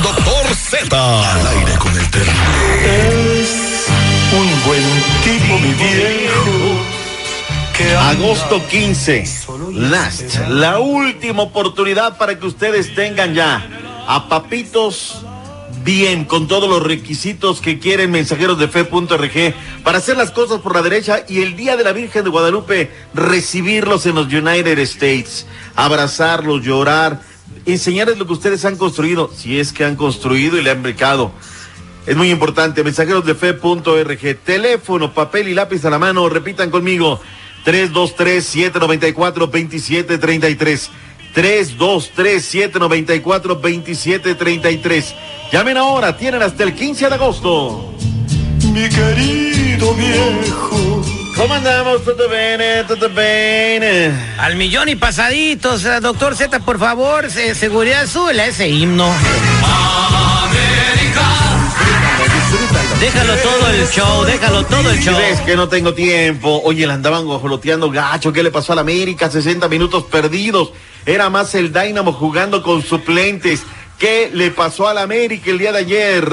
El doctor Z. Al aire con el terrible. Un buen tipo, mi viejo. Que Agosto 15, last, la última oportunidad para que ustedes tengan ya a papitos bien, con todos los requisitos que quieren mensajeros de fe.rg para hacer las cosas por la derecha y el día de la Virgen de Guadalupe recibirlos en los United States, abrazarlos, llorar, enseñarles lo que ustedes han construido, si es que han construido y le han becado. Es muy importante, mensajeros de fe.org, teléfono, papel y lápiz a la mano, repitan conmigo, 323-794-2733. 323-794-2733. Llamen ahora, tienen hasta el 15 de agosto. mi querido viejo. ¿Cómo andamos? ¿Todo bien? ¿Todo bien? Al millón y pasaditos, eh, doctor Z, por favor, se- seguridad, súbele a ese himno. Déjalo todo el show, déjalo todo el show. ¿Crees que no tengo tiempo? Oye, le andaban guajoloteando gacho. ¿Qué le pasó a la América? 60 minutos perdidos. Era más el Dynamo jugando con suplentes. ¿Qué le pasó a la América el día de ayer?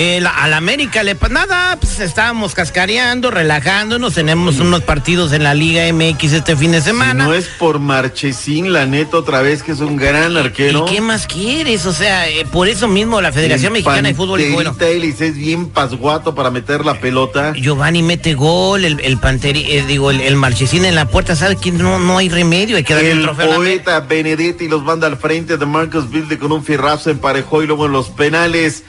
Eh, la- al América le pa- nada, pues estábamos cascareando, relajándonos, tenemos unos partidos en la Liga MX este fin de Si semana. no es por Marchesín, la neta, otra vez que es un gran arquero. ¿Y qué más quieres? O sea, eh, por eso mismo la Federación El Mexicana de Fútbol dijo, bueno, Ellis es bien pasguato para meter la pelota. Giovanni mete gol, el, el Panteri, eh, digo, el, el Marchesín en la puerta, ¿sabe que no, no hay remedio? Hay que darle un El trofeo a poeta Benedetti los manda al frente de Marcus Bilde con un fierrazo emparejó y luego en los penales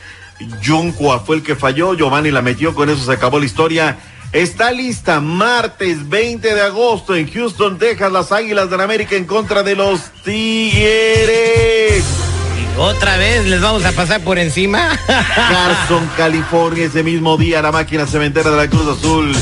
Juncua fue el que falló, Giovanni la metió, con eso se acabó la historia. Está lista martes 20 de agosto en Houston, Texas, las Águilas de América en contra de los Tigres. Otra vez les vamos a pasar por encima. Carson, California, ese mismo día la máquina cementera de la Cruz Azul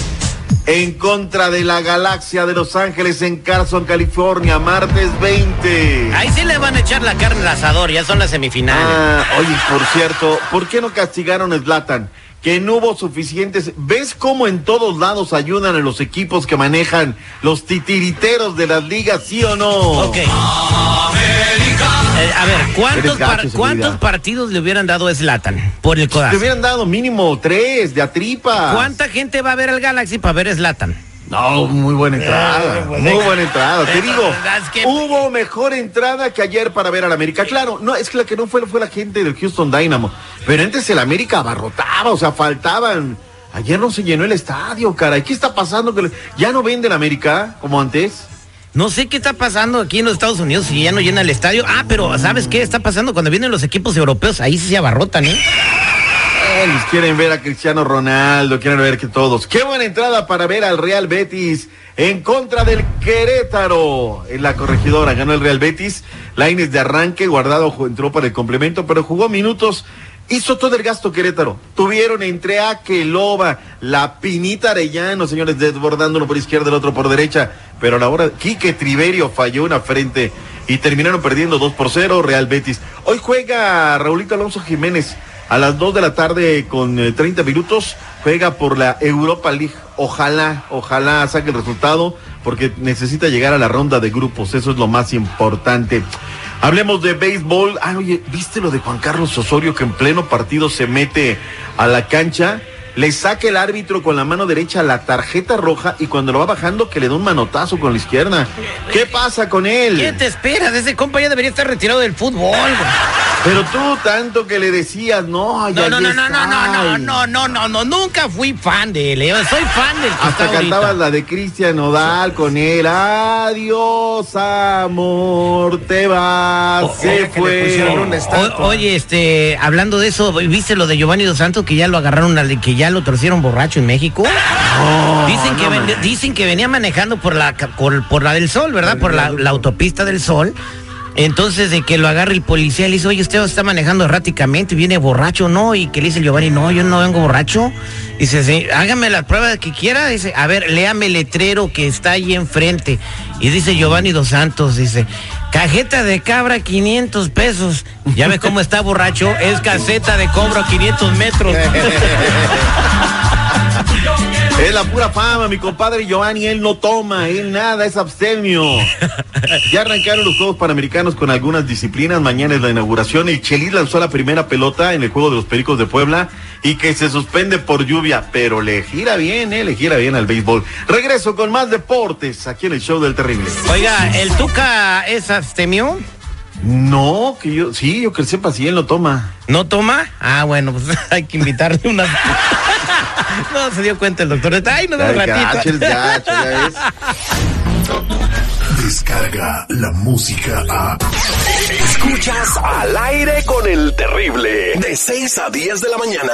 en contra de la galaxia de Los Ángeles en Carson, California, martes 20. Ahí sí le van a echar la carne al asador, ya son las semifinales. Ah, oye, por cierto, ¿por qué no castigaron a Zlatan? Que no hubo suficientes. ¿Ves cómo en todos lados ayudan a los equipos que manejan los titiriteros de las ligas, sí o no? Ok. Eh, a ver, ¿cuántos, gacho, par-. ¿cuántos partidos le hubieran dado a Zlatan por el Te codazo? hubieran dado mínimo tres de atripa. ¿Cuánta gente va a ver al Galaxy para ver a Zlatan? No, muy buena entrada. pues, muy buena entrada. Te deja- digo, hubo mejor entrada que ayer para ver al América. Claro, no, es que la que no fue fue la gente del Houston Dynamo. Pero antes el América abarrotaba, o sea, faltaban. Ayer no se llenó el estadio, caray. ¿Qué está pasando? Que le- ¿Ya no venden América como antes? No sé qué está pasando aquí en los Estados Unidos si ya no llena el estadio. Ah, pero ¿sabes qué está pasando cuando vienen los equipos europeos? Ahí sí se abarrotan, ¿eh? Quieren ver a Cristiano Ronaldo, quieren ver que todos. Qué buena entrada para ver al Real Betis en contra del Querétaro. En la corregidora ganó el Real Betis. Laines de arranque, guardado entró para el complemento, pero jugó minutos. Hizo todo el gasto Querétaro. Tuvieron entre Aqueloba, la Pinita Arellano, señores, desbordando uno por izquierda, el otro por derecha. Pero a la hora, Quique Triverio falló una frente y terminaron perdiendo 2 por 0 Real Betis. Hoy juega Raulito Alonso Jiménez a las 2 de la tarde con eh, 30 minutos. Juega por la Europa League. Ojalá, ojalá saque el resultado porque necesita llegar a la ronda de grupos. Eso es lo más importante. Hablemos de béisbol. Ah, oye, ¿viste lo de Juan Carlos Osorio que en pleno partido se mete a la cancha? Le saca el árbitro con la mano derecha la tarjeta roja y cuando lo va bajando que le da un manotazo con la izquierda. ¿Qué pasa con él? ¿Qué te esperas? Ese compa ya debería estar retirado del fútbol. güey. Pero tú tanto que le decías, no, ya No, no, no, no, no, no, no, está". no, no, no, no, nunca fui fan de él. Yo soy fan del que Hasta está cantabas ahorita. la de Cristian Nodal con él. Adiós, amor, te vas. se fue. O- oye, este, hablando de eso, ¿viste lo de Giovanni Dos Santos que ya lo agarraron, que ya lo torcieron borracho en México? dicen, que no ven- manches. dicen que venía manejando por la, por, por la del Sol, ¿verdad? Por la, la autopista del Sol. Entonces, de que lo agarre el policía, le dice, oye, usted está manejando erráticamente, viene borracho, ¿no? Y que le dice el Giovanni, no, yo no vengo borracho. Dice, sí, hágame la prueba que quiera. Dice, a ver, léame el letrero que está ahí enfrente. Y dice Giovanni Dos Santos, dice, cajeta de cabra 500 pesos. Ya ve cómo está borracho, es caseta de cobro a 500 metros. Es la pura fama, mi compadre Giovanni, él no toma, él nada, es abstemio. Ya arrancaron los Juegos Panamericanos con algunas disciplinas, mañana es la inauguración, el Chelis lanzó la primera pelota en el juego de los Pericos de Puebla y que se suspende por lluvia, pero le gira bien, eh, le gira bien al béisbol. Regreso con más deportes aquí en el show del terrible. Oiga, ¿el Tuca es abstemio? No, que yo, sí, yo que sepa si él no toma. ¿No toma? Ah, bueno, pues hay que invitarle una. no se dio cuenta el doctor. Ay, nos Ay, ratito. gacho, gacho, ya ves. Descarga la música a. Escuchas al aire con el terrible. De 6 a 10 de la mañana.